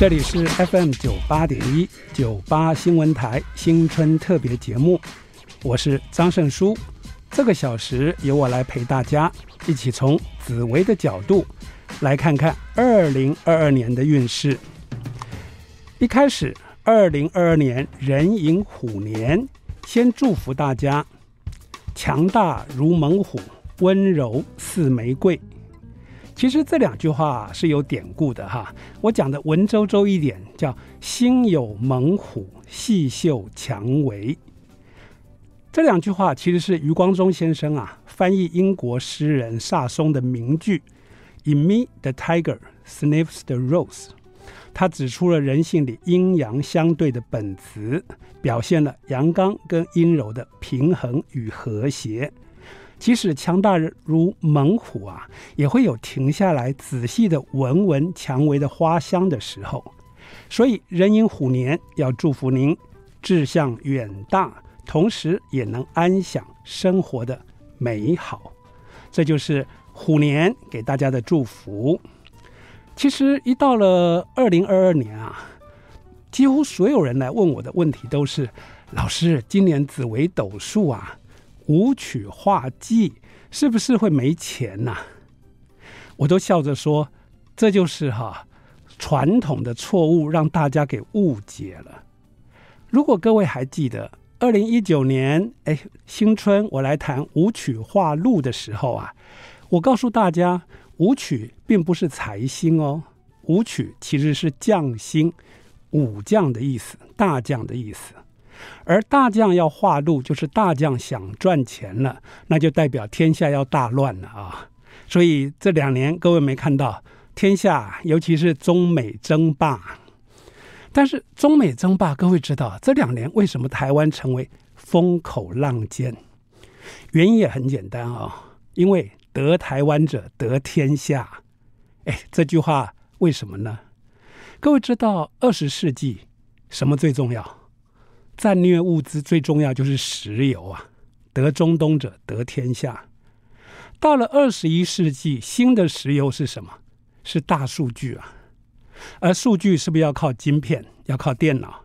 这里是 FM 九八点一九八新闻台新春特别节目，我是张胜书。这个小时由我来陪大家一起从紫薇的角度来看看二零二二年的运势。一开始，二零二二年壬寅虎年，先祝福大家强大如猛虎，温柔似玫瑰。其实这两句话是有典故的哈，我讲的文绉绉一点，叫“心有猛虎，细嗅蔷薇”。这两句话其实是余光中先生啊翻译英国诗人萨松的名句 “In me the tiger sniffs the rose”，他指出了人性里阴阳相对的本质，表现了阳刚跟阴柔的平衡与和谐。即使强大如猛虎啊，也会有停下来仔细的闻闻蔷薇的花香的时候。所以壬寅虎年要祝福您志向远大，同时也能安享生活的美好。这就是虎年给大家的祝福。其实一到了二零二二年啊，几乎所有人来问我的问题都是：老师，今年紫微斗数啊。武曲化技是不是会没钱呐、我都笑着说，这就是哈、传统的错误，让大家给误解了。如果各位还记得二零一九年，哎，新春我来谈武曲化禄的时候啊，我告诉大家，武曲并不是财星哦，武曲其实是将星，武将的意思，大将的意思。而大将要化禄，就是大将想赚钱了，那就代表天下要大乱了啊！所以这两年各位没看到天下，尤其是中美争霸。但是中美争霸，各位知道这两年为什么台湾成为风口浪尖？原因也很简单啊、因为得台湾者得天下。哎，这句话为什么呢？各位知道二十世纪什么最重要？战略物资最重要就是石油啊，得中东者得天下。到了二十一世纪，新的石油是什么？是大数据啊。而数据是不是要靠晶片？要靠电脑？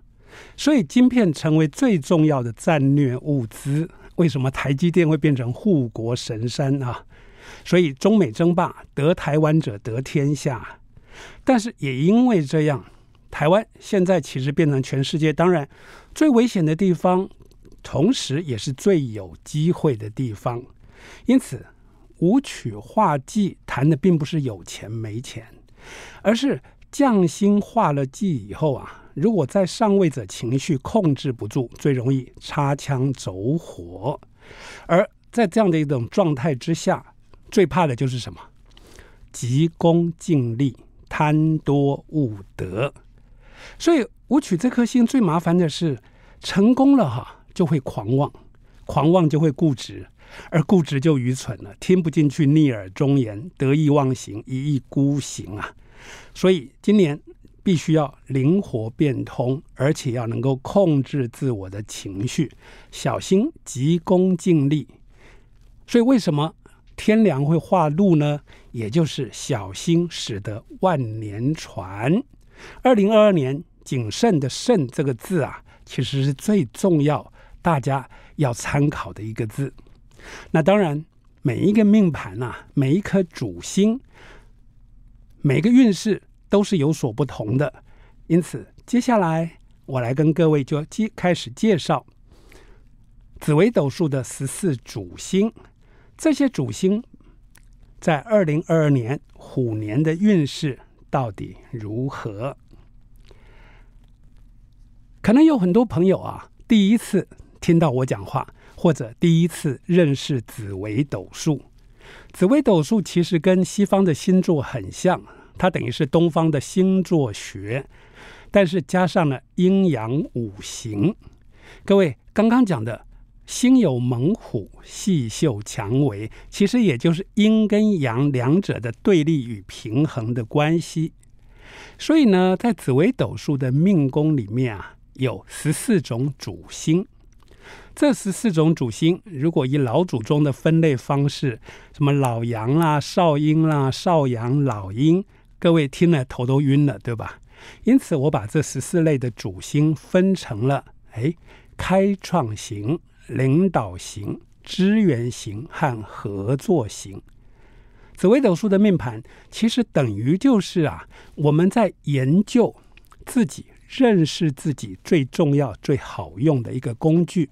所以晶片成为最重要的战略物资。为什么台积电会变成护国神山啊？所以中美争霸，得台湾者得天下。但是也因为这样。台湾现在其实变成全世界当然最危险的地方，同时也是最有机会的地方。因此，武曲化忌谈的并不是有钱没钱，而是匠心化了技以后啊，如果在上位者情绪控制不住，最容易擦枪走火。而在这样的一种状态之下，最怕的就是什么？急功近利、贪多误得。所以武曲这颗星最麻烦的是，成功了哈就会狂妄，狂妄就会固执，而固执就愚蠢了，听不进去逆耳忠言，得意忘形，一意孤行啊！所以今年必须要灵活变通，而且要能够控制自我的情绪，小心急功近利。所以为什么天梁会化禄呢？也就是小心使得万年船。二零二二年谨慎的“慎”这个字啊，其实是最重要，大家要参考的一个字。那当然，每一个命盘啊，每一颗主星，每个运势都是有所不同的。因此，接下来我来跟各位就接开始介绍紫微斗数的十四主星。这些主星在二零二二年虎年的运势。到底如何？可能有很多朋友啊，第一次听到我讲话，或者第一次认识紫微斗数。紫微斗数其实跟西方的星座很像，它等于是东方的星座学，但是加上了阴阳五行。各位刚刚讲的“心有猛虎，细嗅蔷薇”，其实也就是阴跟阳两者的对立与平衡的关系。所以呢，在紫微斗数的命宫里面啊，有十四种主星。这十四种主星，如果以老祖宗的分类方式，什么老阳啦、少阴啦、少阳、老阴，各位听了头都晕了，对吧？因此我把这十四类的主星分成了哎，开创型、领导型、支援型和合作型。紫微斗数的命盘其实等于就是啊，我们在研究自己、认识自己最重要、最好用的一个工具。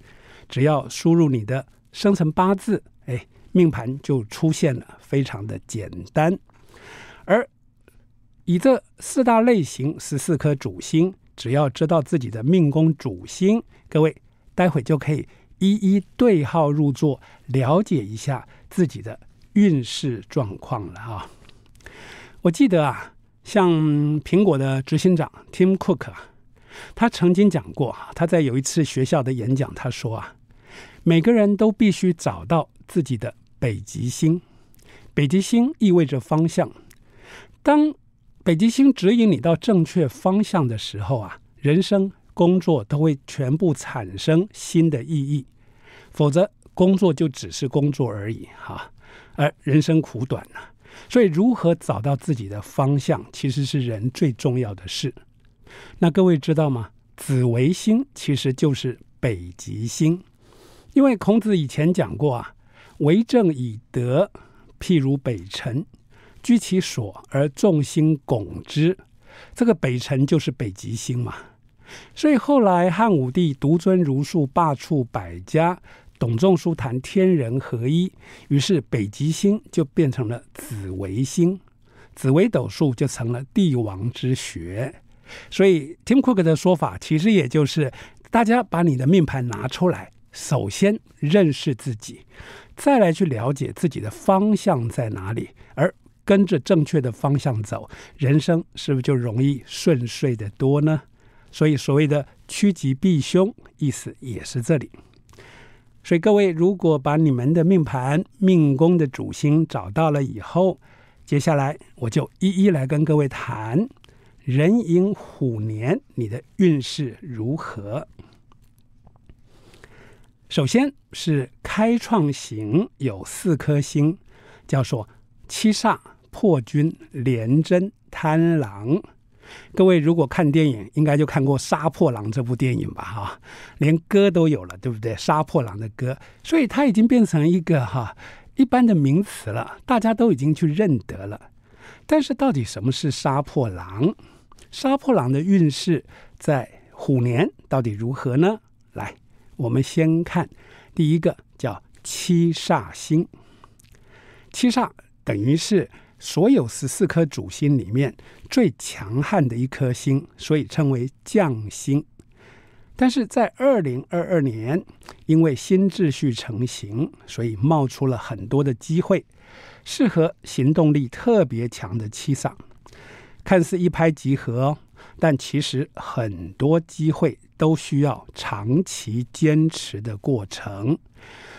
只要输入你的生辰八字，哎，命盘就出现了，非常的简单。而以这四大类型、十四颗主星，只要知道自己的命宫主星，各位待会就可以一一对号入座，了解一下自己的。运势状况了啊！我记得啊，像苹果的执行长 Tim Cook 啊，他曾经讲过，他在有一次学校的演讲，他说啊，每个人都必须找到自己的北极星。北极星意味着方向。当北极星指引你到正确方向的时候啊，人生、工作都会全部产生新的意义。否则，工作就只是工作而已哈。而人生苦短呐、所以如何找到自己的方向，其实是人最重要的事。那各位知道吗？紫微星其实就是北极星，因为孔子以前讲过啊，“为政以德，譬如北辰，居其所而众星拱之。”这个北辰就是北极星嘛。所以后来汉武帝独尊儒术，罢黜百家。董仲舒谈天人合一，于是北极星就变成了紫微星，紫微斗数就成了帝王之学。所以 Tim Cook 的说法，其实也就是大家把你的命盘拿出来，首先认识自己，再来去了解自己的方向在哪里，而跟着正确的方向走，人生是不是就容易顺遂得多呢？所以所谓的趋吉避凶，意思也是这里。所以各位，如果把你们的命盘、命宫的主星找到了以后，接下来我就一一来跟各位谈壬寅虎年你的运势如何。首先是开创型，有四颗星，叫做七煞、破军、廉贞、贪狼。各位如果看电影，应该就看过《杀破狼》这部电影吧？哈，连歌都有了，对不对？杀破狼的歌，所以它已经变成一个哈一般的名词了，大家都已经去认得了。但是到底什么是杀破狼？杀破狼的运势在虎年到底如何呢？来，我们先看第一个叫七煞星，七煞等于是。所有十四颗主星里面最强悍的一颗星，所以称为将星。但是在二零二二年，因为新秩序成型，所以冒出了很多的机会，适合行动力特别强的七煞。看似一拍即合，但其实很多机会都需要长期坚持的过程。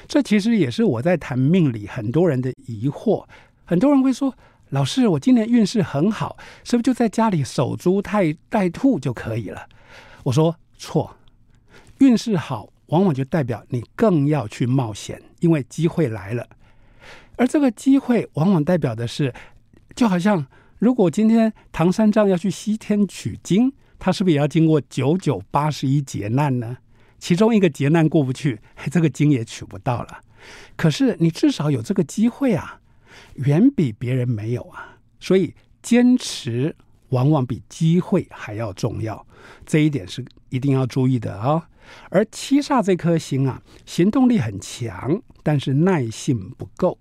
这其实也是我在谈命理很多人的疑惑。很多人会说。老师，我今年运势很好，是不是就在家里守株待待兔就可以了？我说错，运势好往往就代表你更要去冒险，因为机会来了。而这个机会往往代表的是，就好像如果今天唐三藏要去西天取经，他是不是也要经过九九八十一劫难呢？其中一个劫难过不去，这个经也取不到了。可是你至少有这个机会啊。远比别人没有啊，所以坚持往往比机会还要重要，这一点是一定要注意的啊、而七煞这颗星啊，行动力很强，但是耐性不够，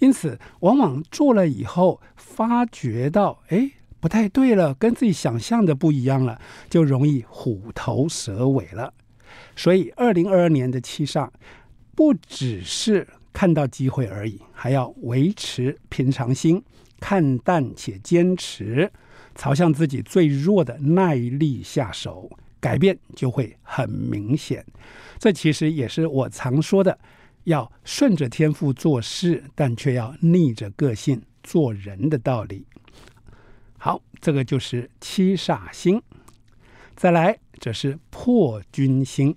因此往往做了以后，发觉到哎不太对了，跟自己想象的不一样了，就容易虎头蛇尾了。所以二零二二年的七煞不只是。看到机会而已，还要维持平常心，看淡且坚持，朝向自己最弱的耐力下手，改变就会很明显。这其实也是我常说的，要顺着天赋做事，但却要逆着个性做人的道理。好，这个就是七煞星。再来，这是破军星，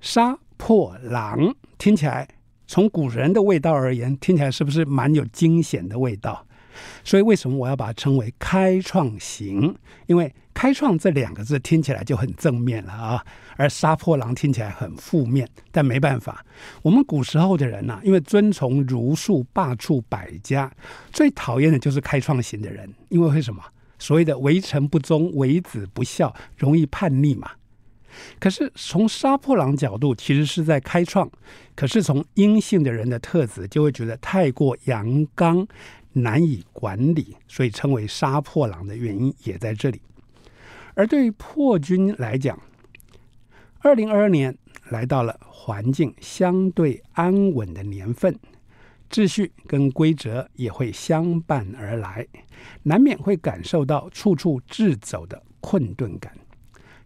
杀破狼，听起来。从古人的味道而言，听起来是不是蛮有惊险的味道？所以为什么我要把它称为开创型？因为开创这两个字听起来就很正面了啊，而杀破狼听起来很负面。但没办法，我们古时候的人呐、因为遵从儒术，罢黜百家，最讨厌的就是开创型的人。因为为什么？所谓的为臣不忠、为子不孝，容易叛逆嘛。可是从杀破狼角度，其实是在开创；可是从阴性的人的特质，就会觉得太过阳刚，难以管理，所以称为杀破狼的原因也在这里。而对于破军来讲，二零二二年来到了环境相对安稳的年份，秩序跟规则也会相伴而来，难免会感受到处处滞走的困顿感。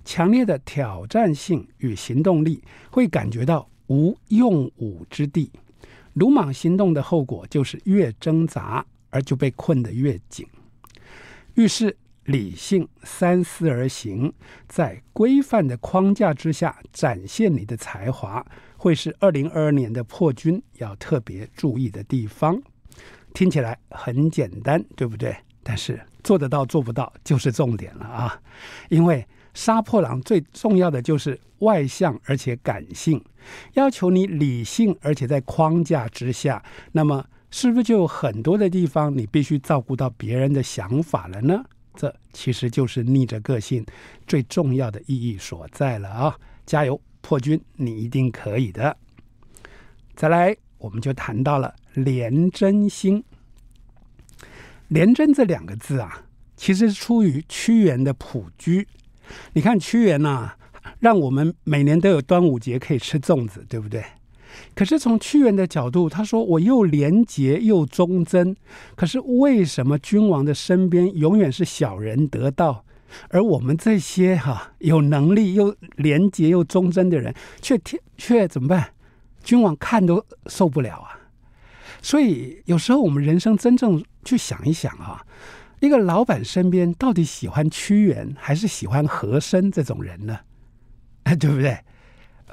强烈的挑战性与行动力，会感觉到无用武之地。鲁莽行动的后果就是越挣扎，而就被困得越紧。遇事理性三思而行，在规范的框架之下展现你的才华，会是二零二二年的破军要特别注意的地方。听起来很简单，对不对？但是做得到做不到就是重点了啊！因为杀破狼最重要的就是外向而且感性，要求你理性而且在框架之下，那么是不是就有很多的地方你必须照顾到别人的想法了呢？这其实就是逆着个性最重要的意义所在了啊！加油，破军，你一定可以的。再来，我们就谈到了廉贞星。廉贞这两个字啊，其实是出于屈原的卜居。你看屈原呐，让我们每年都有端午节可以吃粽子，对不对？可是从屈原的角度，他说我又廉洁又忠贞，可是为什么君王的身边永远是小人得道，而我们这些哈、有能力又廉洁又忠贞的人，却天却怎么办？君王看都受不了啊！所以有时候我们人生真正去想一想啊。一个老板身边到底喜欢屈原还是喜欢和珅这种人呢？对不对？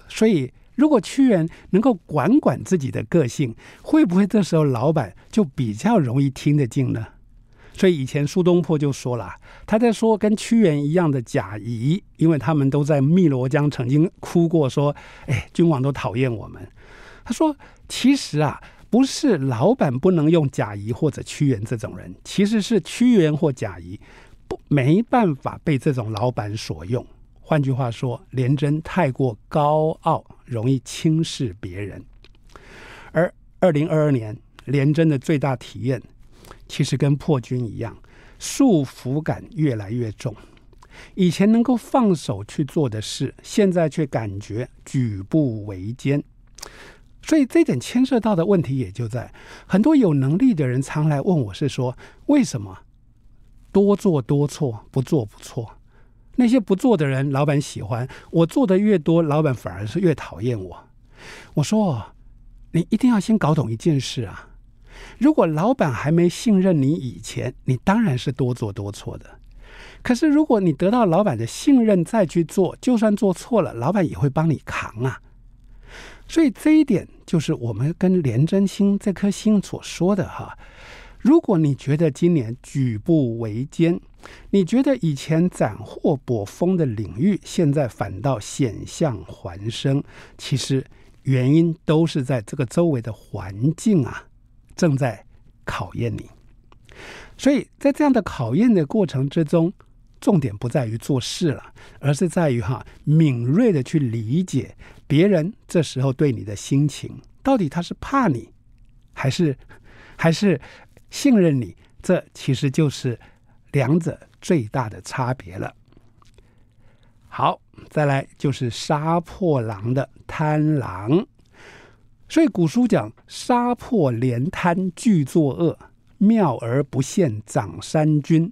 所以，如果屈原能够管管自己的个性，会不会这时候老板就比较容易听得进呢？所以以前苏东坡就说了，他在说跟屈原一样的贾谊，因为他们都在汨罗江曾经哭过，说：“哎，君王都讨厌我们。”他说：“其实啊。”不是老板不能用贾谊或者屈原这种人，其实是屈原或贾谊不没办法被这种老板所用。换句话说，廉贞太过高傲，容易轻视别人。而二零二二年廉贞的最大体验，其实跟破军一样，束缚感越来越重。以前能够放手去做的事，现在却感觉举步维艰。所以这点牵涉到的问题也就在很多有能力的人常来问我，是说为什么多做多错，不做不错？那些不做的人，老板喜欢；我做的越多，老板反而是越讨厌我。我说，你一定要先搞懂一件事啊！如果老板还没信任你以前，你当然是多做多错的。可是如果你得到老板的信任再去做，就算做错了，老板也会帮你扛啊。所以这一点就是我们跟廉贞星这颗星所说的哈。如果你觉得今年举步维艰，你觉得以前斩获捕风的领域，现在反倒险象环生，其实原因都是在这个周围的环境啊，正在考验你。所以在这样的考验的过程之中，重点不在于做事了，而是在于哈敏锐的去理解别人这时候对你的心情，到底他是怕你，还是 还是信任你？这其实就是两者最大的差别了。好，再来就是杀破狼的贪狼，所以古书讲杀破连贪俱作恶，妙而不现长三军。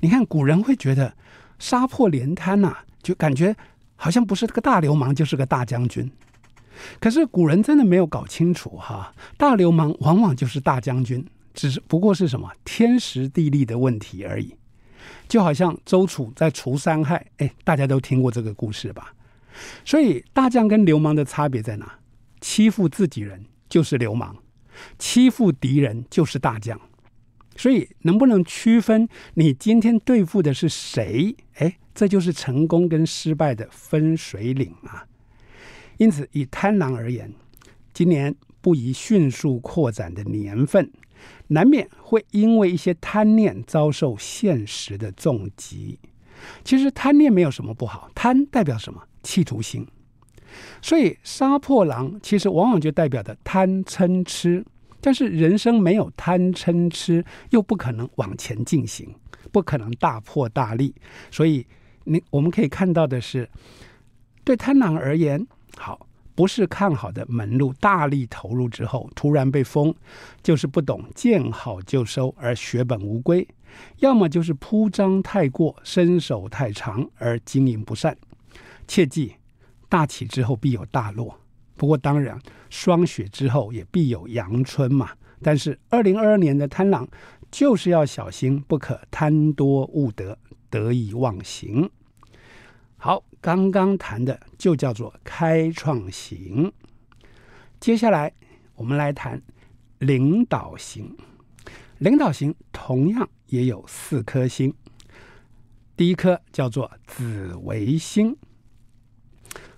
你看，古人会觉得杀破连贪呐，就感觉好像不是这个大流氓，就是个大将军。可是古人真的没有搞清楚哈，大流氓往往就是大将军，只是不过是什么天时地利的问题而已。就好像周楚在除三害，哎，大家都听过这个故事吧？所以大将跟流氓的差别在哪？欺负自己人就是流氓，欺负敌人就是大将。所以能不能区分你今天对付的是谁？哎，这就是成功跟失败的分水岭啊。因此，以贪狼而言，今年不宜迅速扩展的年份，难免会因为一些贪念遭受现实的重击。其实贪念没有什么不好，贪代表什么？企图心。所以杀破狼其实往往就代表的贪嗔痴。但是人生没有贪嗔痴，又不可能往前进行，不可能大破大立。所以你我们可以看到的是，对贪狼而言，好，不是看好的门路，大力投入之后突然被封，就是不懂见好就收而血本无归；要么就是铺张太过，伸手太长而经营不善。切记，大起之后必有大落。不过当然，霜雪之后也必有阳春嘛。但是二零二二年的贪狼就是要小心，不可贪多误得，得意忘形。好，刚刚谈的就叫做开创型。接下来我们来谈领导型。领导型同样也有四颗星，第一颗叫做紫微星。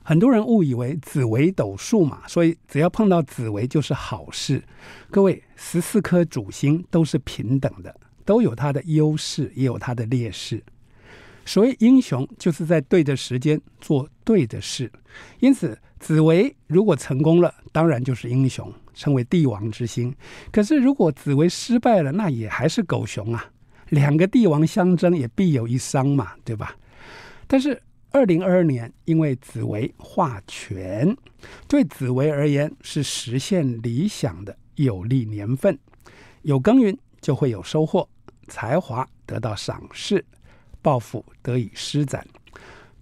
很多人误以为紫微斗数嘛，所以只要碰到紫微就是好事。各位，十四颗主星都是平等的，都有它的优势，也有它的劣势。所谓英雄，就是在对的时间做对的事。因此，紫微如果成功了，当然就是英雄，称为帝王之星。可是，如果紫微失败了，那也还是狗熊啊。两个帝王相争，也必有一伤嘛，对吧？但是。二零二二年，因为紫薇化权，对紫薇而言是实现理想的有利年份。有耕耘就会有收获，才华得到赏识，抱负得以施展。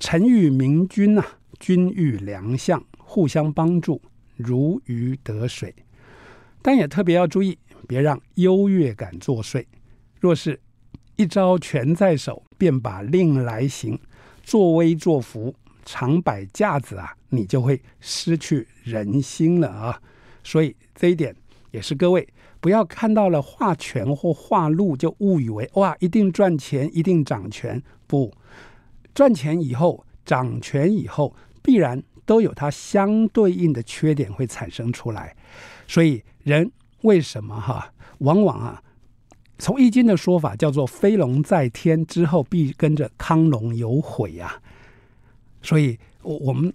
臣遇明君啊，君遇良相，互相帮助，如鱼得水。但也特别要注意，别让优越感作祟。若是一朝权在手，便把令来行。作威作福，常摆架子啊，你就会失去人心了啊！所以这一点也是各位不要看到了画权或画禄就误以为哇，一定赚钱，一定掌权。不，赚钱以后，掌权以后，必然都有它相对应的缺点会产生出来。所以人为什么哈，往往啊。从易经的说法叫做“飞龙在天”，之后必跟着亢龙有悔呀、啊。所以，我我们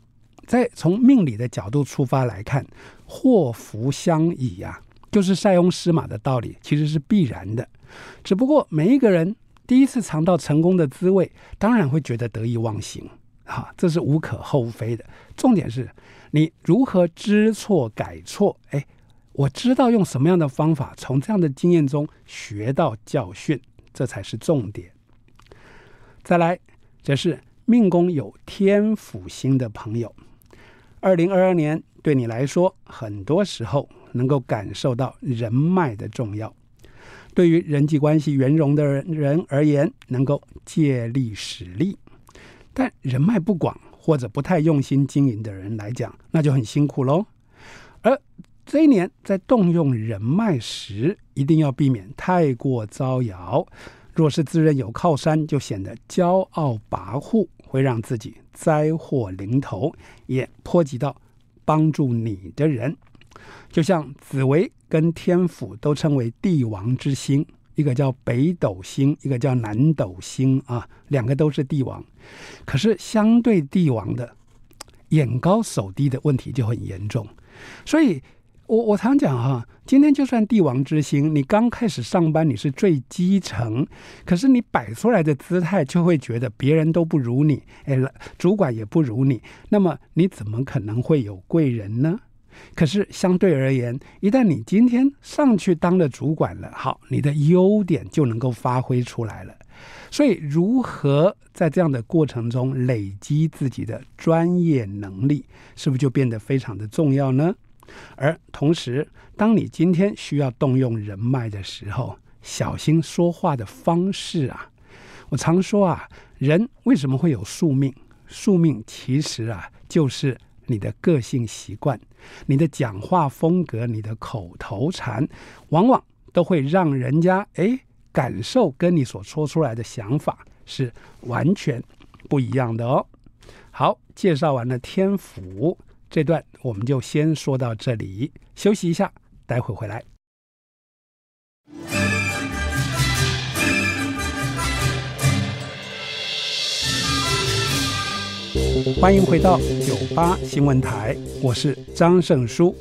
在从命理的角度出发来看，祸福相倚呀、啊，就是塞翁失马的道理，其实是必然的。只不过每一个人第一次尝到成功的滋味，当然会觉得得意忘形，哈，这是无可厚非的。重点是你如何知错改错，哎。我知道用什么样的方法，从这样的经验中学到教训，这才是重点。再来，这是命宫有天府星的朋友，二零二二年对你来说，很多时候能够感受到人脉的重要。对于人际关系圆融的人而言，能够借力使力；但人脉不广或者不太用心经营的人来讲，那就很辛苦喽。而这一年在动用人脉时，一定要避免太过招摇。若是自认有靠山，就显得骄傲跋扈，会让自己灾祸临头，也波及到帮助你的人。就像紫薇跟天府都称为帝王之星，一个叫北斗星，一个叫南斗星啊，两个都是帝王。可是相对帝王的眼高手低的问题就很严重，所以。我我常讲哈，今天就算帝王之星，你刚开始上班你是最基层，可是你摆出来的姿态就会觉得别人都不如你，哎，主管也不如你，那么你怎么可能会有贵人呢？可是相对而言，一旦你今天上去当了主管了，好，你的优点就能够发挥出来了。所以，如何在这样的过程中累积自己的专业能力，是不是就变得非常的重要呢？而同时，当你今天需要动用人脉的时候，小心说话的方式啊！我常说啊，人为什么会有宿命？宿命其实啊，就是你的个性习惯、你的讲话风格、你的口头禅，往往都会让人家哎感受跟你所说出来的想法是完全不一样的哦。好，介绍完了天府这段，我们就先说到这里，休息一下，待会回来。欢迎回到九八新闻台，我是张胜书。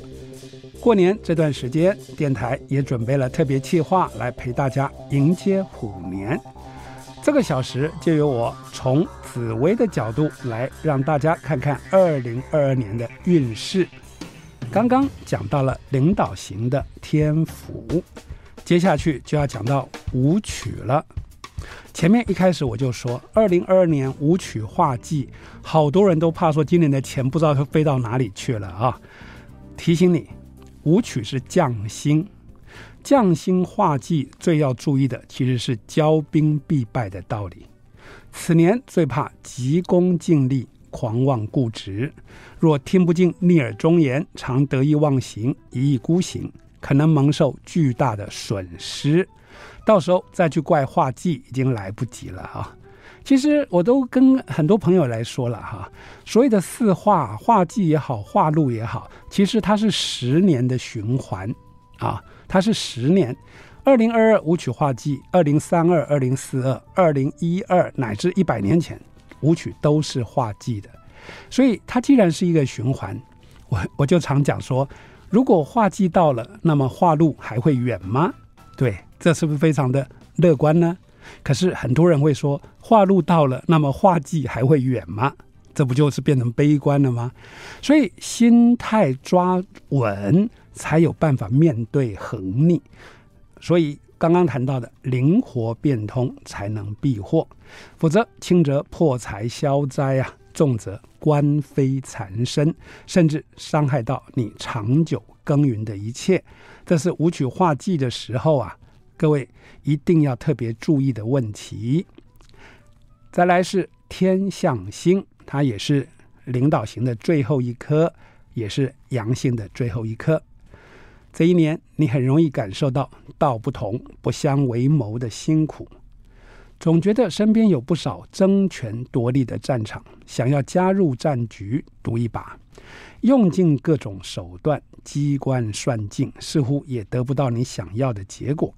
过年这段时间，电台也准备了特别企划来陪大家迎接虎年。这个小时就由我从紫微的角度来让大家看看二零二二年的运势。刚刚讲到了领导型的天府，接下去就要讲到武曲了。前面一开始我就说，二零二二年武曲化技，好多人都怕说今年的钱不知道会飞到哪里去了啊！提醒你。武曲是匠星，匠心画技最要注意的其实是骄兵必败的道理。此年最怕急功近利、狂妄固执。若听不进逆耳忠言，常得意忘形、一意孤行，可能蒙受巨大的损失。到时候再去怪画技，已经来不及了啊！其实我都跟很多朋友来说了哈，所谓的四化画技也好，画路也好，其实它是十年的循环啊，它是十年，二零二二武曲化季，二零三二、二零四二、二零一二乃至一百年前，武曲都是化季的，所以它既然是一个循环，我我就常讲说，如果化季到了，那么化禄还会远吗？对，这是不是非常的乐观呢？可是很多人会说，化禄到了，那么化季还会远吗？这不就是变成悲观了吗？所以心态抓稳，才有办法面对横逆。所以刚刚谈到的灵活变通，才能避祸，否则轻则破财消灾啊，重则官非缠身，甚至伤害到你长久耕耘的一切。这是武曲化忌的时候啊。各位一定要特别注意的问题。再来是天象星，它也是领导型的最后一颗，也是阳性的最后一颗。这一年你很容易感受到道不同不相为谋的辛苦，总觉得身边有不少争权夺利的战场，想要加入战局赌一把，用尽各种手段机关算尽，似乎也得不到你想要的结果。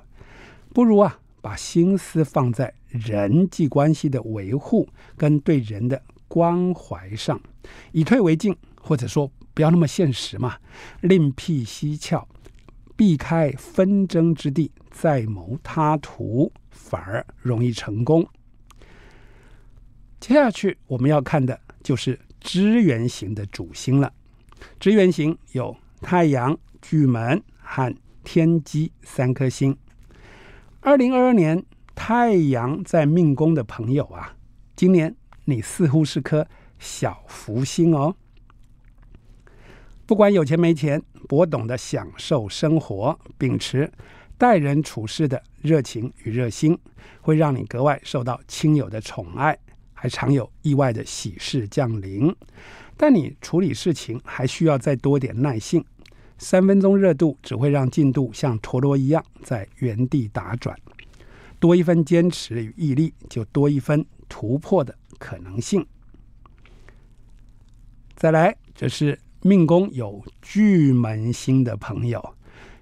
不如啊，把心思放在人际关系的维护跟对人的关怀上，以退为进，或者说不要那么现实嘛，另辟蹊跷，避开纷争之地，再谋他途，反而容易成功。接下去我们要看的就是支援型的主星了，支援型有太阳、巨门和天机三颗星。二零二二年太阳在命宫的朋友啊，今年你似乎是颗小福星哦。不管有钱没钱，我懂得享受生活，秉持待人处事的热情与热心，会让你格外受到亲友的宠爱，还常有意外的喜事降临。但你处理事情还需要再多点耐性。三分钟热度只会让进度像陀螺一样在原地打转，多一分坚持与毅力，就多一分突破的可能性。再来，这是命宫有巨门星的朋友，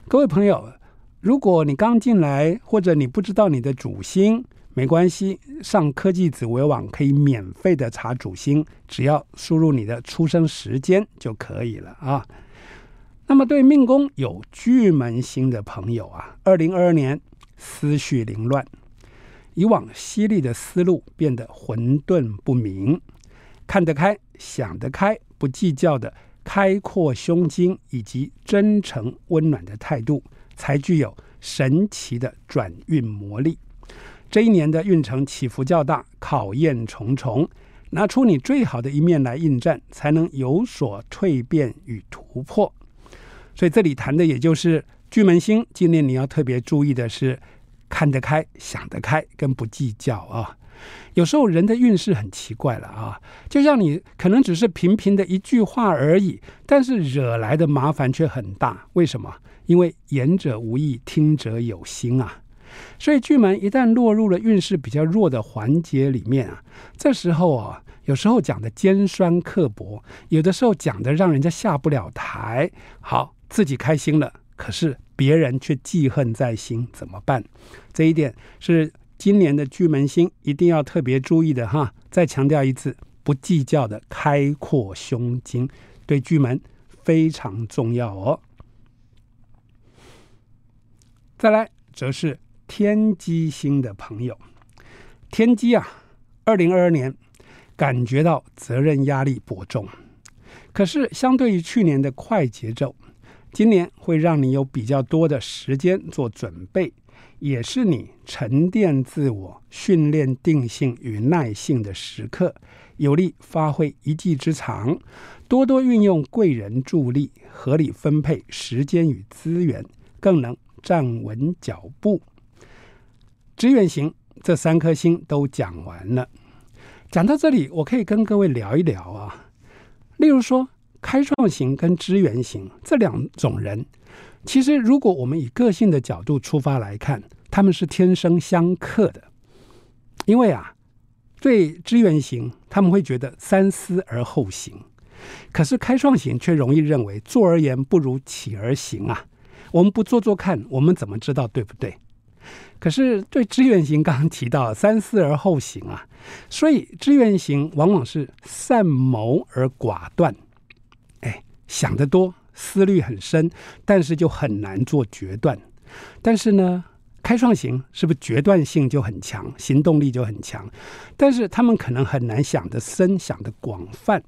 各位朋友，如果你刚进来或者你不知道你的主星，没关系，上科技紫微网可以免费的查主星，只要输入你的出生时间就可以了啊。那么，对命宫有巨门星的朋友啊，二零二二年思绪凌乱，以往犀利的思路变得混沌不明，看得开、想得开、不计较的开阔胸襟以及真诚温暖的态度，才具有神奇的转运魔力。这一年的运程起伏较大，考验重重，拿出你最好的一面来应战，才能有所蜕变与突破。所以这里谈的也就是巨门星，今年你要特别注意的是看得开、想得开，跟不计较啊。有时候人的运势很奇怪了啊，就像你可能只是平平的一句话而已，但是惹来的麻烦却很大。为什么？因为言者无意，听者有心啊。所以巨门一旦落入了运势比较弱的环节里面啊，这时候啊，有时候讲的尖酸刻薄，有的时候讲的让人家下不了台。好，自己开心了，可是别人却记恨在心，怎么办？这一点是今年的巨门星一定要特别注意的哈。再强调一次，不计较的开阔胸襟，对巨门非常重要哦。再来，则是天机星的朋友，天机啊，二零二二年感觉到责任压力颇重，可是相对于去年的快节奏，今年会让你有比较多的时间做准备，也是你沉淀自我、训练定性与耐性的时刻，有力发挥一技之长，多多运用贵人助力，合理分配时间与资源，更能。站稳脚步，支援型这三颗星都讲完了。讲到这里，我可以跟各位聊一聊啊。例如说，开创型跟支援型这两种人，其实如果我们以个性的角度出发来看，他们是天生相克的。因为啊，对支援型，他们会觉得三思而后行；可是开创型却容易认为坐而言不如起而行啊。我们不做做看，我们怎么知道对不对？可是对支援型刚刚提到三思而后行啊，所以支援型往往是善谋而寡断，想得多，思虑很深，但是就很难做决断。但是呢，开创型是不是决断性就很强，行动力就很强？但是他们可能很难想得深，想得广泛。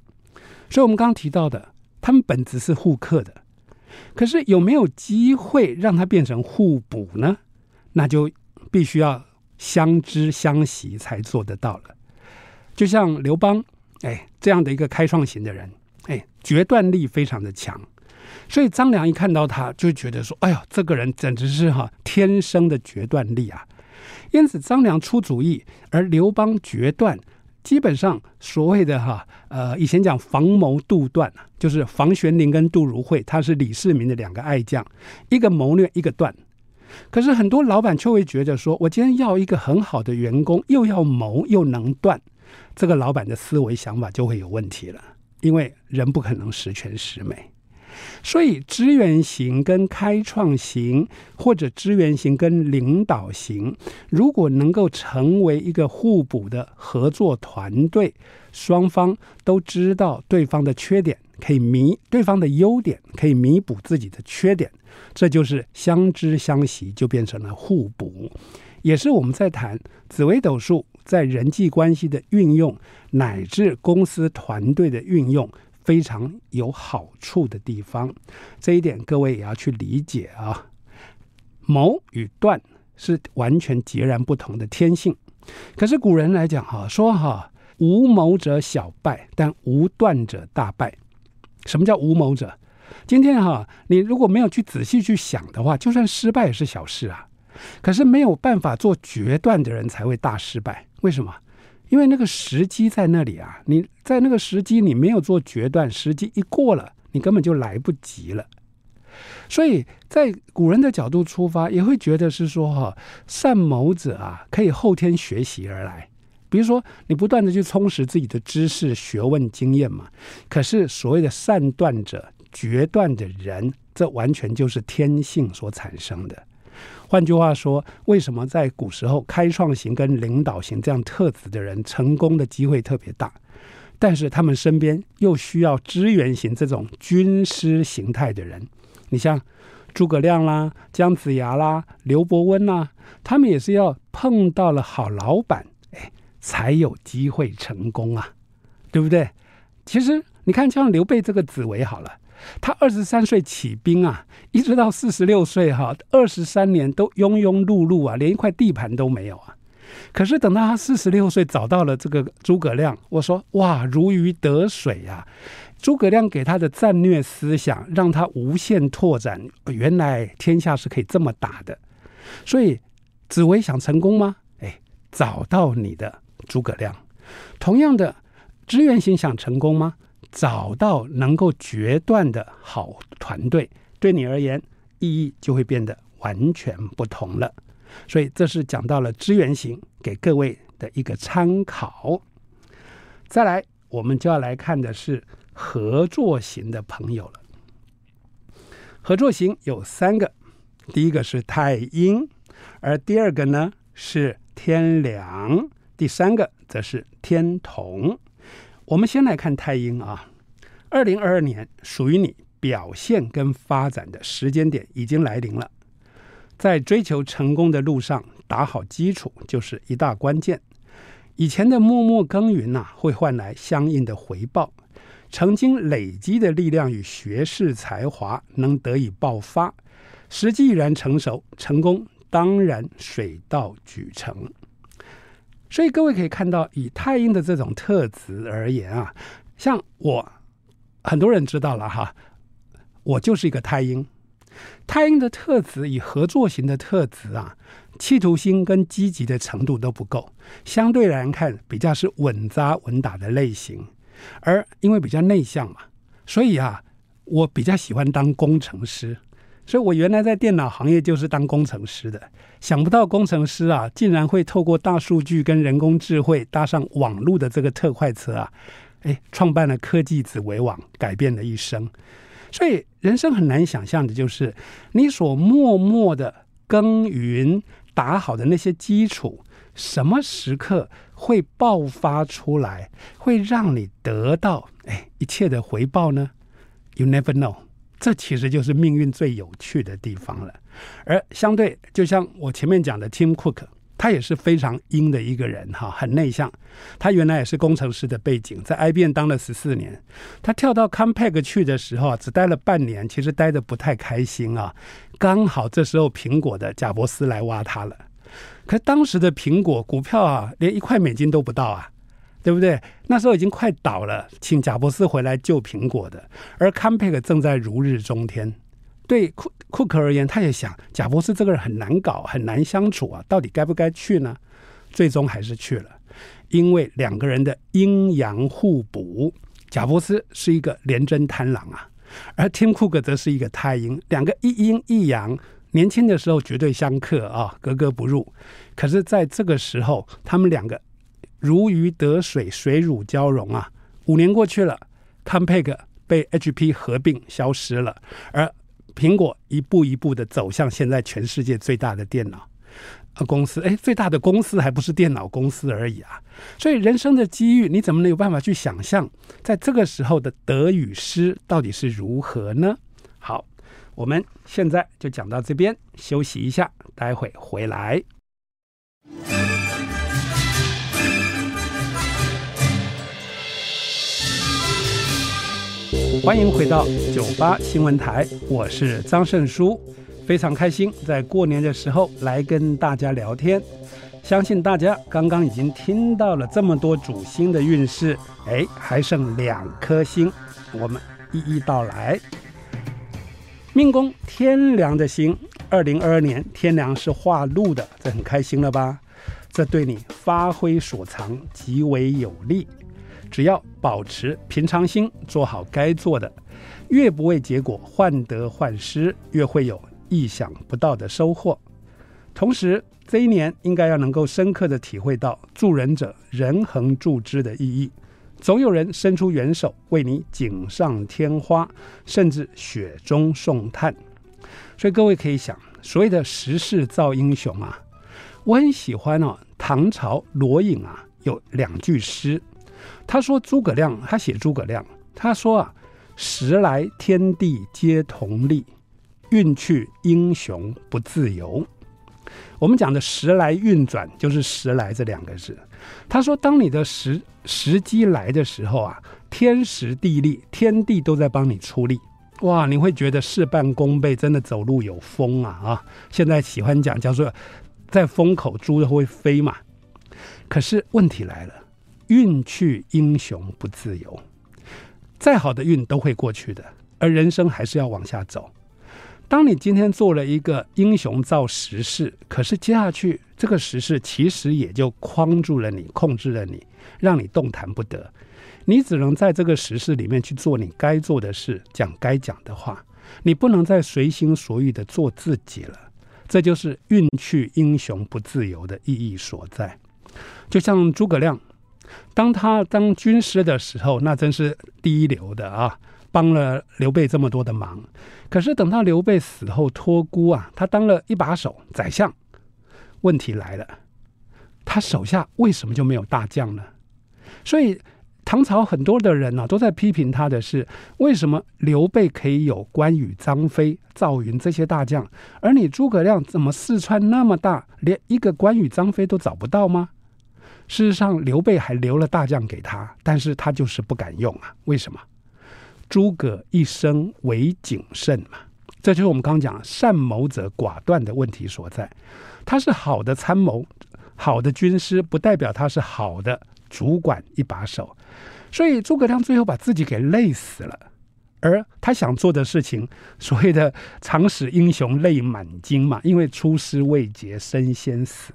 所以我们刚刚提到的，他们本质是互克的。可是有没有机会让它变成互补呢？那就必须要相知相惜才做得到了。就像刘邦，哎，这样的一个开创型的人，哎，决断力非常的强。所以张良一看到他，就觉得说：“哎呦，这个人简直是哈天生的决断力啊！”因此张良出主意，而刘邦决断。基本上，所谓的哈，呃，以前讲房谋杜断，就是房玄龄跟杜如晦，他是李世民的两个爱将，一个谋略，一个断。可是很多老板却会觉得说，我今天要一个很好的员工，又要谋又能断，这个老板的思维想法就会有问题了，因为人不可能十全十美。所以，支援型跟开创型，或者支援型跟领导型，如果能够成为一个互补的合作团队，双方都知道对方的缺点，可以弥对方的优点，可以弥补自己的缺点，这就是相知相惜，就变成了互补，也是我们在谈紫微斗数在人际关系的运用，乃至公司团队的运用。非常有好处的地方，这一点各位也要去理解啊。谋与断是完全截然不同的天性。可是古人来讲哈，说哈，无谋者小败，但无断者大败。什么叫无谋者？今天哈，你如果没有去仔细去想的话，就算失败也是小事啊。可是没有办法做决断的人才会大失败。为什么？因为那个时机在那里啊，你在那个时机你没有做决断，时机一过了，你根本就来不及了。所以在古人的角度出发，也会觉得是说哈，善谋者啊，可以后天学习而来。比如说，你不断的去充实自己的知识、学问、经验嘛。可是所谓的善断者、决断的人，这完全就是天性所产生的。换句话说，为什么在古时候开创型跟领导型这样特质的人成功的机会特别大？但是他们身边又需要支援型这种军师形态的人。你像诸葛亮啦、姜子牙啦、刘伯温啦，他们也是要碰到了好老板，哎，才有机会成功啊，对不对？其实你看，像刘备这个紫微好了。他二十三岁起兵啊，一直到四十六岁哈，二十三年都庸庸碌碌啊，连一块地盘都没有啊。可是等到他四十六岁找到了这个诸葛亮，我说哇，如鱼得水啊！诸葛亮给他的战略思想，让他无限拓展，原来天下是可以这么打的。所以紫薇想成功吗？哎，找到你的诸葛亮。同样的，支援型想成功吗？找到能够决断的好团队，对你而言意义就会变得完全不同了。所以这是讲到了资源型，给各位的一个参考。再来，我们就要来看的是合作型的朋友了。合作型有三个，第一个是太阴，而第二个呢是天梁，第三个则是天同。我们先来看太阴啊，二零二二年属于你表现跟发展的时间点已经来临了，在追求成功的路上打好基础就是一大关键。以前的默默耕耘呐，会换来相应的回报。曾经累积的力量与学识才华能得以爆发，时机已然成熟，成功当然水到渠成。所以各位可以看到，以太阴的这种特质而言啊，像我，很多人知道了哈，我就是一个太阴。太阴的特质以合作型的特质啊，企图心跟积极的程度都不够，相对来看比较是稳扎稳打的类型。而因为比较内向嘛，所以啊，我比较喜欢当工程师。所以我原来在电脑行业就是当工程师的，想不到工程师啊，竟然会透过大数据跟人工智慧搭上网络的这个特快车啊，哎，创办了科技子微网，改变了一生。所以人生很难想象的就是，你所默默的耕耘打好的那些基础，什么时刻会爆发出来，会让你得到哎一切的回报呢？You never know。这其实就是命运最有趣的地方了，而相对，就像我前面讲的，Tim Cook，他也是非常阴的一个人哈，很内向。他原来也是工程师的背景，在 IBM 当了十四年。他跳到 Compaq 去的时候啊，只待了半年，其实待得不太开心啊。刚好这时候苹果的贾伯斯来挖他了，可当时的苹果股票啊，连一块美金都不到啊。对不对？那时候已经快倒了，请贾伯斯回来救苹果的，而 Compaq 正在如日中天。对库库克而言，他也想贾伯斯这个人很难搞，很难相处啊，到底该不该去呢？最终还是去了，因为两个人的阴阳互补。贾伯斯是一个廉贞贪狼啊，而 Tim Cook 则是一个太阴，两个一阴一阳，年轻的时候绝对相克啊，格格不入。可是在这个时候，他们两个。如鱼得水，水乳交融啊！五年过去了，Compaq 被 HP 合并消失了，而苹果一步一步的走向现在全世界最大的电脑公司。哎，最大的公司还不是电脑公司而已啊！所以人生的机遇，你怎么能有办法去想象，在这个时候的得与失到底是如何呢？好，我们现在就讲到这边，休息一下，待会回来。欢迎回到九八新闻台，我是张胜书，非常开心在过年的时候来跟大家聊天。相信大家刚刚已经听到了这么多主星的运势，哎，还剩两颗星，我们一一道来。命宫天梁的星，二零二二年天梁是化禄的，这很开心了吧？这对你发挥所长极为有利。只要保持平常心，做好该做的，越不为结果患得患失，越会有意想不到的收获。同时，这一年应该要能够深刻的体会到助人者人恒助之的意义，总有人伸出援手为你锦上添花，甚至雪中送炭。所以各位可以想，所谓的时势造英雄啊，我很喜欢哦。唐朝罗隐啊，有两句诗。他说：“诸葛亮，他写诸葛亮，他说啊，时来天地皆同力，运去英雄不自由。我们讲的时来运转，就是时来这两个字。他说，当你的时时机来的时候啊，天时地利，天地都在帮你出力，哇，你会觉得事半功倍，真的走路有风啊啊！现在喜欢讲叫做在风口猪都会飞嘛。可是问题来了。”运去英雄不自由，再好的运都会过去的，而人生还是要往下走。当你今天做了一个英雄造时势，可是接下去这个时势其实也就框住了你，控制了你，让你动弹不得。你只能在这个时势里面去做你该做的事，讲该讲的话。你不能再随心所欲的做自己了。这就是运去英雄不自由的意义所在。就像诸葛亮，当他当军师的时候，那真是第一流的啊，帮了刘备这么多的忙。可是等到刘备死后托孤啊，他当了一把手宰相，问题来了，他手下为什么就没有大将呢？所以。唐朝很多的人呢、都在批评他的是，为什么刘备可以有关羽、张飞、赵云这些大将，而你诸葛亮怎么四川那么大，连一个关羽、张飞都找不到吗？事实上，刘备还留了大将给他，但是他就是不敢用啊。为什么？诸葛一生唯谨慎嘛，这就是我们刚刚讲善谋者寡断的问题所在。他是好的参谋、好的军师，不代表他是好的。主管一把手，所以诸葛亮最后把自己给累死了。而他想做的事情，所谓的“常使英雄泪满襟”嘛，因为出师未捷身先死。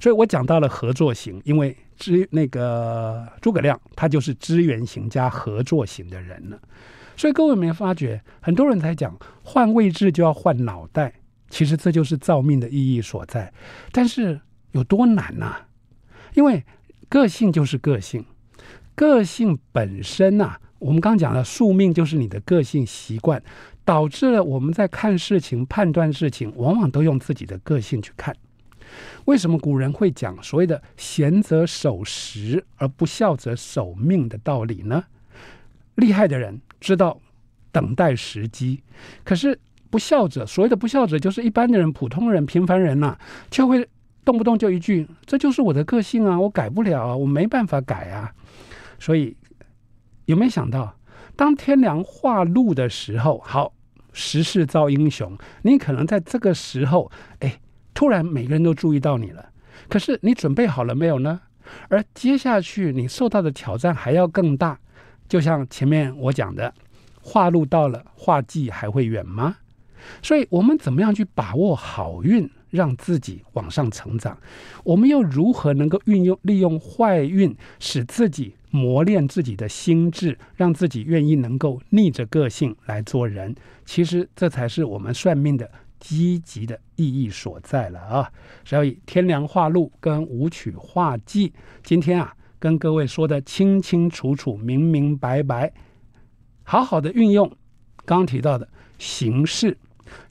所以我讲到了合作型，因为支那个诸葛亮他就是支援型加合作型的人了。所以各位有没有发觉，很多人在讲换位置就要换脑袋，其实这就是造命的意义所在。但是有多难呐、因为个性就是个性，个性本身啊，我们刚讲了，宿命就是你的个性习惯，导致了我们在看事情、判断事情，往往都用自己的个性去看。为什么古人会讲所谓的“贤者守时，而不肖者守命”的道理呢？厉害的人知道等待时机，可是不孝者，所谓的不孝者，就是一般的人、普通人、平凡人呐、啊，就会。动不动就一句，这就是我的个性啊，我改不了啊，我没办法改啊。所以有没有想到，当天凉化露的时候，好，时势造英雄，你可能在这个时候，哎，突然每个人都注意到你了。可是你准备好了没有呢？而接下去你受到的挑战还要更大。就像前面我讲的，化路到了，化忌还会远吗？所以我们怎么样去把握好运？让自己往上成长，我们又如何能够运用利用坏运，使自己磨练自己的心智，让自己愿意能够逆着个性来做人？其实这才是我们算命的积极的意义所在了啊！所以天梁化禄跟武曲化忌，今天啊跟各位说的清清楚楚、明明白白，好好的运用刚提到的形式。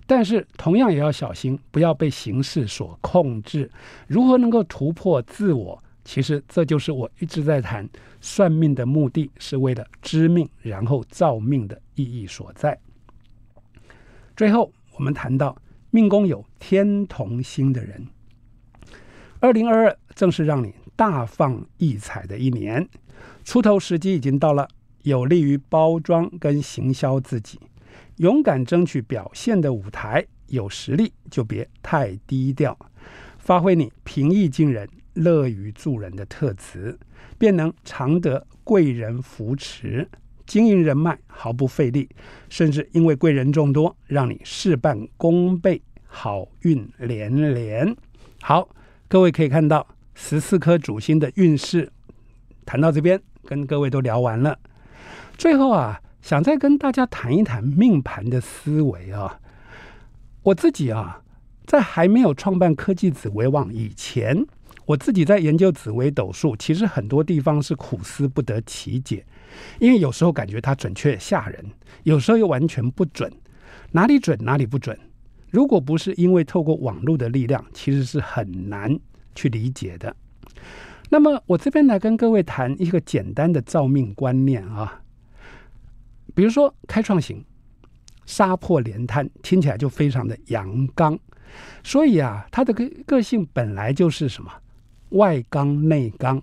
但是同样也要小心，不要被形式所控制。如何能够突破自我？其实这就是我一直在谈算命的目的，是为了知命，然后造命的意义所在。最后，我们谈到命宫有天同星的人，二零二二正是让你大放异彩的一年，出头时机已经到了，有利于包装跟行销自己。勇敢争取表现的舞台，有实力就别太低调，发挥你平易近人、乐于助人的特质，便能常得贵人扶持，经营人脉毫不费力，甚至因为贵人众多，让你事半功倍，好运连连。好，各位可以看到十四颗主星的运势，谈到这边，跟各位都聊完了，最后啊。想再跟大家谈一谈命盘的思维啊，我自己啊，在还没有创办科技紫微网以前，我自己在研究紫微斗数，其实很多地方是苦思不得其解，因为有时候感觉它准确吓人，有时候又完全不准，哪里准哪里不准。如果不是因为透过网络的力量，其实是很难去理解的。那么我这边来跟各位谈一个简单的造命观念啊。比如说开创型、杀破连滩，听起来就非常的阳刚，所以啊，他的个个性本来就是什么外刚内刚，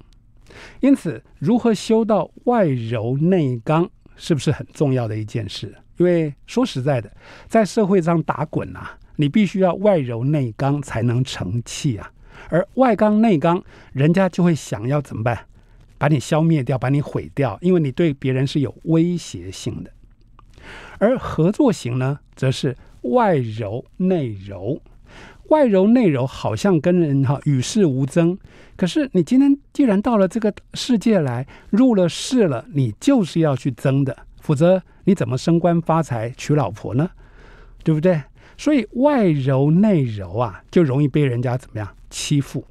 因此如何修到外柔内刚，是不是很重要的一件事？因为说实在的，在社会上打滚啊，你必须要外柔内刚才能成器啊，而外刚内刚，人家就会想要怎么办？把你消灭掉，把你毁掉，因为你对别人是有威胁性的。而合作型呢，则是外柔内柔，外柔内柔好像跟人哈与世无争。可是你今天既然到了这个世界来，入了世了，你就是要去争的，否则你怎么升官发财娶老婆呢？对不对？所以外柔内柔啊，就容易被人家怎么样欺负。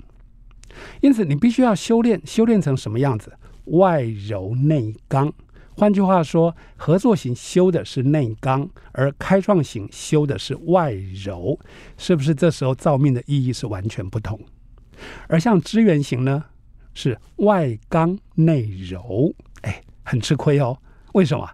因此，你必须要修炼，修炼成什么样子？外柔内刚。换句话说，合作型修的是内刚，而开创型修的是外柔，是不是？这时候造命的意义是完全不同。而像支援型呢，是外刚内柔，哎，很吃亏哦。为什么？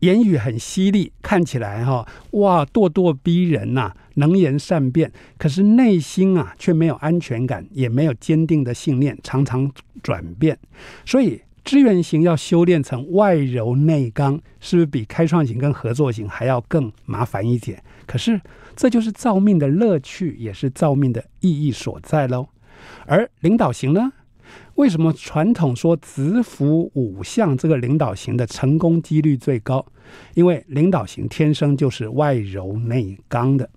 言语很犀利，看起来哈、哇咄咄逼人呐、能言善辩，可是内心啊却没有安全感，也没有坚定的信念，常常转变。所以支援型要修炼成外柔内刚，是不是比开创型跟合作型还要更麻烦一点？可是这就是造命的乐趣，也是造命的意义所在喽。而领导型呢？为什么传统说子府五相这个领导型的成功几率最高？因为领导型天生就是外柔内刚的，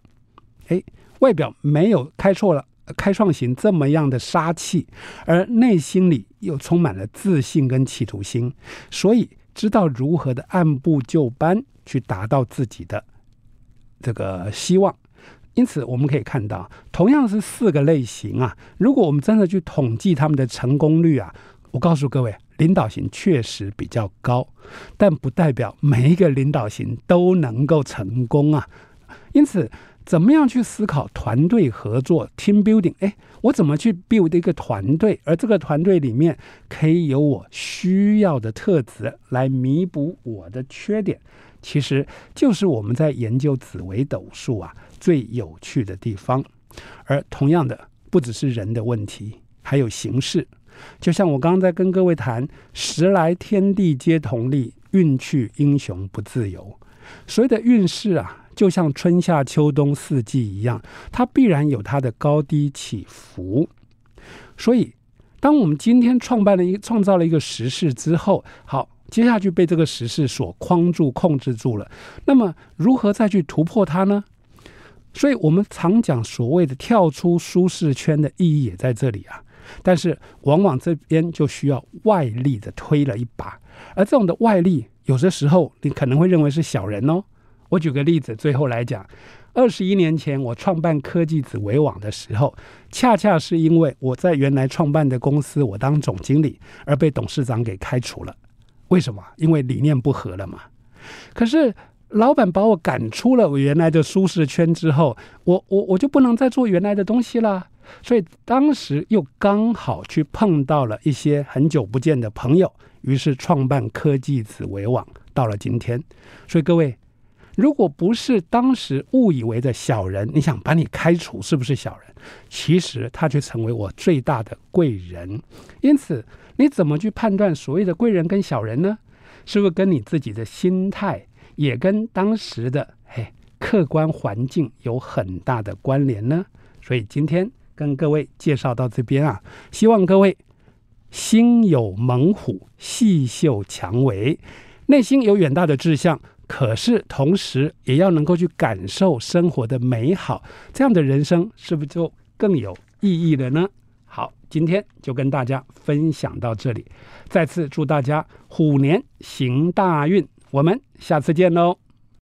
哎，外表没有开错了，开创型这么样的杀气，而内心里又充满了自信跟企图心，所以知道如何的按部就班去达到自己的这个希望。因此，我们可以看到，同样是四个类型啊，如果我们真的去统计他们的成功率啊，我告诉各位，领导型确实比较高，但不代表每一个领导型都能够成功啊。因此，怎么样去思考团队合作 （team building）？哎，我怎么去 build 一个团队？而这个团队里面可以有我需要的特质来弥补我的缺点，其实就是我们在研究紫微斗数啊。最有趣的地方，而同样的不只是人的问题，还有形势。就像我刚刚在跟各位谈，时来天地皆同力，运去英雄不自由。所谓的运势啊，就像春夏秋冬四季一样，它必然有它的高低起伏。所以，当我们今天创办了一个创造了一个时势之后，好，接下去被这个时势所框住、控制住了，那么如何再去突破它呢？所以，我们常讲所谓的跳出舒适圈的意义也在这里啊。但是，往往这边就需要外力的推了一把，而这种的外力，有的时候你可能会认为是小人哦。我举个例子，最后来讲，二十一年前我创办科技紫维网的时候，恰恰是因为我在原来创办的公司，我当总经理而被董事长给开除了。为什么？因为理念不合了嘛。可是。老板把我赶出了我原来的舒适圈之后，我我我就不能再做原来的东西了。所以当时又刚好去碰到了一些很久不见的朋友，于是创办科技紫维网，到了今天。所以各位，如果不是当时误以为的小人，你想把你开除，是不是小人？其实他却成为我最大的贵人。因此，你怎么去判断所谓的贵人跟小人呢？是不是跟你自己的心态？也跟当时的嘿客观环境有很大的关联呢，所以今天跟各位介绍到这边啊，希望各位心有猛虎，细嗅蔷薇，内心有远大的志向，可是同时也要能够去感受生活的美好，这样的人生是不是就更有意义了呢？好，今天就跟大家分享到这里，再次祝大家虎年行大运。我们下次见喽。